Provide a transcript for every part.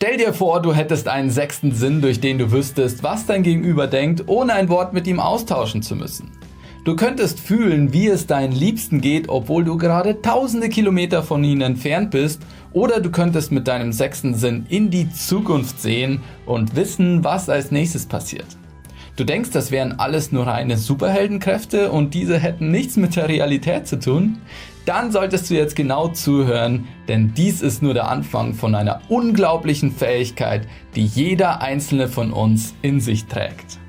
Stell dir vor, du hättest einen sechsten Sinn, durch den du wüsstest, was dein Gegenüber denkt, ohne ein Wort mit ihm austauschen zu müssen. Du könntest fühlen, wie es deinen Liebsten geht, obwohl du gerade tausende Kilometer von ihnen entfernt bist, oder du könntest mit deinem sechsten Sinn in die Zukunft sehen und wissen, was als nächstes passiert. Du denkst, das wären alles nur reine Superheldenkräfte und diese hätten nichts mit der Realität zu tun? Dann solltest du jetzt genau zuhören, denn dies ist nur der Anfang von einer unglaublichen Fähigkeit, die jeder einzelne von uns in sich trägt.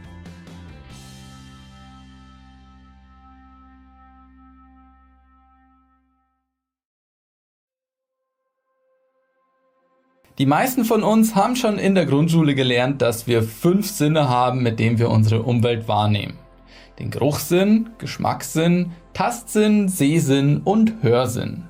Die meisten von uns haben schon in der Grundschule gelernt, dass wir fünf Sinne haben, mit denen wir unsere Umwelt wahrnehmen. Den Geruchssinn, Geschmackssinn, Tastsinn, Sehsinn und Hörsinn.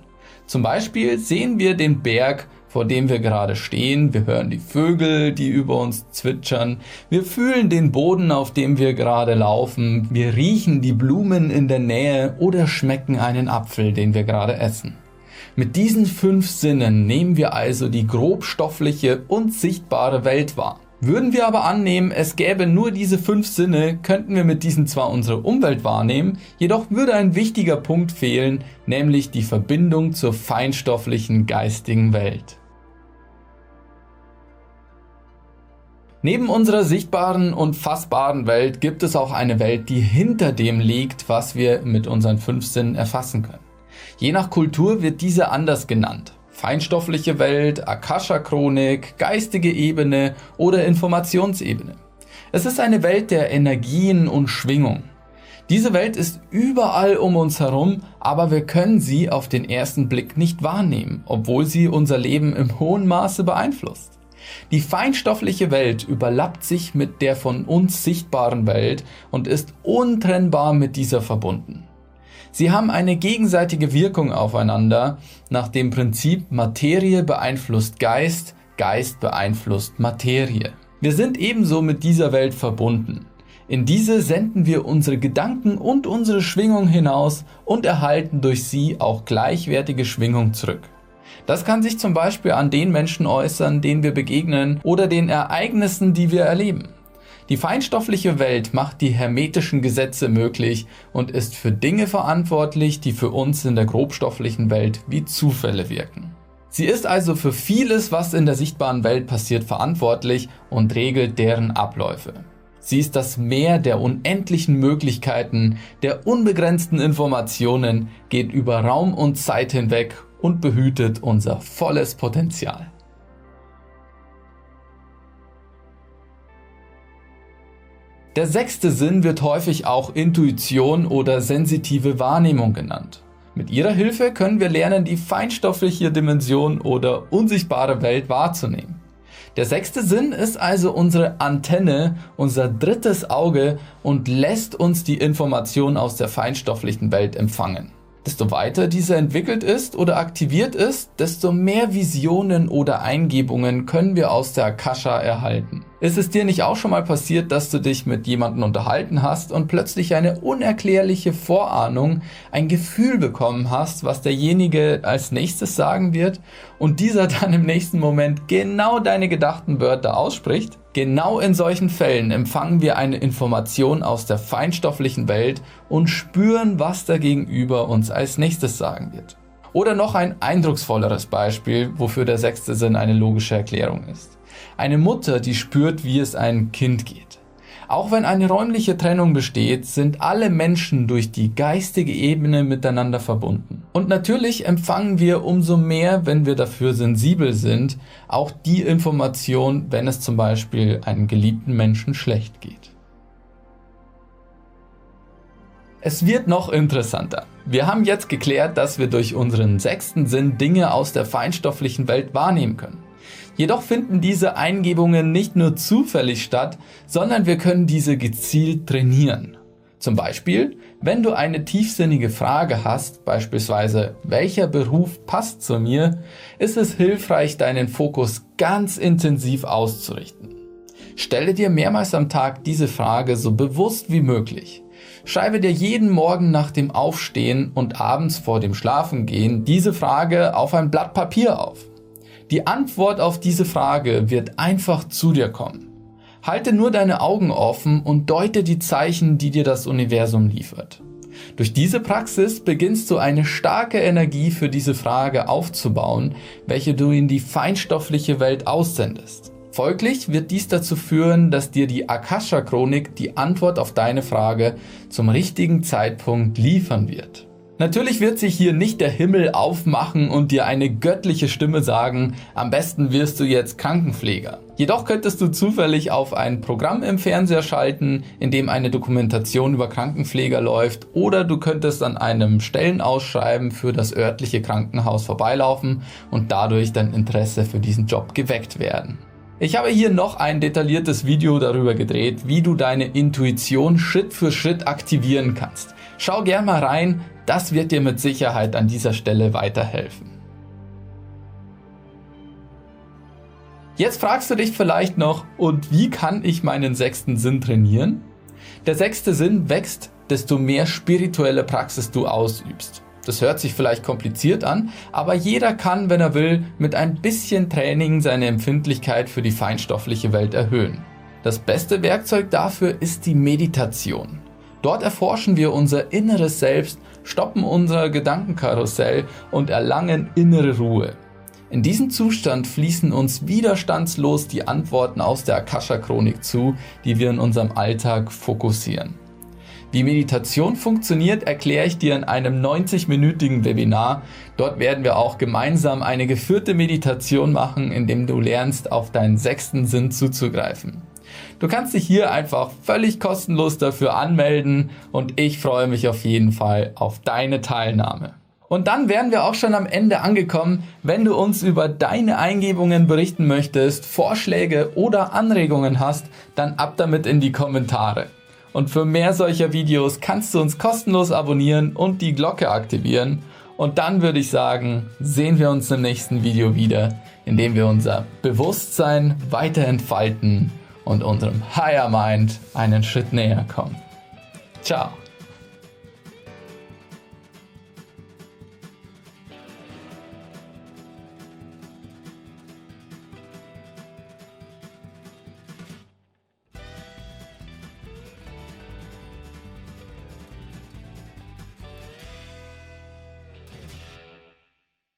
Zum Beispiel sehen wir den Berg, vor dem wir gerade stehen, wir hören die Vögel, die über uns zwitschern, wir fühlen den Boden, auf dem wir gerade laufen, wir riechen die Blumen in der Nähe oder schmecken einen Apfel, den wir gerade essen. Mit diesen fünf Sinnen nehmen wir also die grobstoffliche und sichtbare Welt wahr. Würden wir aber annehmen, es gäbe nur diese fünf Sinne, könnten wir mit diesen zwar unsere Umwelt wahrnehmen, jedoch würde ein wichtiger Punkt fehlen, nämlich die Verbindung zur feinstofflichen geistigen Welt. Neben unserer sichtbaren und fassbaren Welt gibt es auch eine Welt, die hinter dem liegt, was wir mit unseren fünf Sinnen erfassen können. Je nach Kultur wird diese anders genannt. Feinstoffliche Welt, Akasha-Chronik, geistige Ebene oder Informationsebene. Es ist eine Welt der Energien und Schwingung. Diese Welt ist überall um uns herum, aber wir können sie auf den ersten Blick nicht wahrnehmen, obwohl sie unser Leben im hohen Maße beeinflusst. Die feinstoffliche Welt überlappt sich mit der von uns sichtbaren Welt und ist untrennbar mit dieser verbunden. Sie haben eine gegenseitige Wirkung aufeinander nach dem Prinzip Materie beeinflusst Geist, Geist beeinflusst Materie. Wir sind ebenso mit dieser Welt verbunden. In diese senden wir unsere Gedanken und unsere Schwingung hinaus und erhalten durch sie auch gleichwertige Schwingung zurück. Das kann sich zum Beispiel an den Menschen äußern, denen wir begegnen oder den Ereignissen, die wir erleben. Die feinstoffliche Welt macht die hermetischen Gesetze möglich und ist für Dinge verantwortlich, die für uns in der grobstofflichen Welt wie Zufälle wirken. Sie ist also für vieles, was in der sichtbaren Welt passiert, verantwortlich und regelt deren Abläufe. Sie ist das Meer der unendlichen Möglichkeiten, der unbegrenzten Informationen, geht über Raum und Zeit hinweg und behütet unser volles Potenzial. Der sechste Sinn wird häufig auch Intuition oder sensitive Wahrnehmung genannt. Mit ihrer Hilfe können wir lernen, die feinstoffliche Dimension oder unsichtbare Welt wahrzunehmen. Der sechste Sinn ist also unsere Antenne, unser drittes Auge und lässt uns die Information aus der feinstofflichen Welt empfangen. Desto weiter diese entwickelt ist oder aktiviert ist, desto mehr Visionen oder Eingebungen können wir aus der Akasha erhalten. Ist es dir nicht auch schon mal passiert, dass du dich mit jemandem unterhalten hast und plötzlich eine unerklärliche Vorahnung, ein Gefühl bekommen hast, was derjenige als nächstes sagen wird und dieser dann im nächsten Moment genau deine gedachten Wörter ausspricht? Genau in solchen Fällen empfangen wir eine Information aus der feinstofflichen Welt und spüren, was der Gegenüber uns als nächstes sagen wird. Oder noch ein eindrucksvolleres Beispiel, wofür der sechste Sinn eine logische Erklärung ist. Eine Mutter, die spürt, wie es einem Kind geht. Auch wenn eine räumliche Trennung besteht, sind alle Menschen durch die geistige Ebene miteinander verbunden. Und natürlich empfangen wir umso mehr, wenn wir dafür sensibel sind, auch die Information, wenn es zum Beispiel einem geliebten Menschen schlecht geht. Es wird noch interessanter. Wir haben jetzt geklärt, dass wir durch unseren sechsten Sinn Dinge aus der feinstofflichen Welt wahrnehmen können. Jedoch finden diese Eingebungen nicht nur zufällig statt, sondern wir können diese gezielt trainieren. Zum Beispiel, wenn du eine tiefsinnige Frage hast, beispielsweise welcher Beruf passt zu mir, ist es hilfreich, deinen Fokus ganz intensiv auszurichten. Stelle dir mehrmals am Tag diese Frage so bewusst wie möglich. Schreibe dir jeden Morgen nach dem Aufstehen und abends vor dem Schlafengehen diese Frage auf ein Blatt Papier auf. Die Antwort auf diese Frage wird einfach zu dir kommen. Halte nur deine Augen offen und deute die Zeichen, die dir das Universum liefert. Durch diese Praxis beginnst du eine starke Energie für diese Frage aufzubauen, welche du in die feinstoffliche Welt aussendest. Folglich wird dies dazu führen, dass dir die Akasha-Chronik die Antwort auf deine Frage zum richtigen Zeitpunkt liefern wird. Natürlich wird sich hier nicht der Himmel aufmachen und dir eine göttliche Stimme sagen, am besten wirst du jetzt Krankenpfleger. Jedoch könntest du zufällig auf ein Programm im Fernseher schalten, in dem eine Dokumentation über Krankenpfleger läuft, oder du könntest an einem Stellenausschreiben für das örtliche Krankenhaus vorbeilaufen und dadurch dein Interesse für diesen Job geweckt werden. Ich habe hier noch ein detailliertes Video darüber gedreht, wie du deine Intuition Schritt für Schritt aktivieren kannst. Schau gern mal rein, das wird dir mit Sicherheit an dieser Stelle weiterhelfen. Jetzt fragst du dich vielleicht noch, und wie kann ich meinen sechsten Sinn trainieren? Der sechste Sinn wächst, desto mehr spirituelle Praxis du ausübst. Das hört sich vielleicht kompliziert an, aber jeder kann, wenn er will, mit ein bisschen Training seine Empfindlichkeit für die feinstoffliche Welt erhöhen. Das beste Werkzeug dafür ist die Meditation. Dort erforschen wir unser inneres Selbst, stoppen unser Gedankenkarussell und erlangen innere Ruhe. In diesem Zustand fließen uns widerstandslos die Antworten aus der Akasha-Chronik zu, die wir in unserem Alltag fokussieren. Wie Meditation funktioniert, erkläre ich dir in einem 90-minütigen Webinar. Dort werden wir auch gemeinsam eine geführte Meditation machen, in dem du lernst, auf deinen sechsten Sinn zuzugreifen. Du kannst dich hier einfach völlig kostenlos dafür anmelden und ich freue mich auf jeden Fall auf deine Teilnahme. Und dann wären wir auch schon am Ende angekommen. Wenn du uns über deine Eingebungen berichten möchtest, Vorschläge oder Anregungen hast, dann ab damit in die Kommentare. Und für mehr solcher Videos kannst du uns kostenlos abonnieren und die Glocke aktivieren. Und dann würde ich sagen, sehen wir uns im nächsten Video wieder, in dem wir unser Bewusstsein weiter entfalten und unserem Higher Mind einen Schritt näher kommen. Ciao.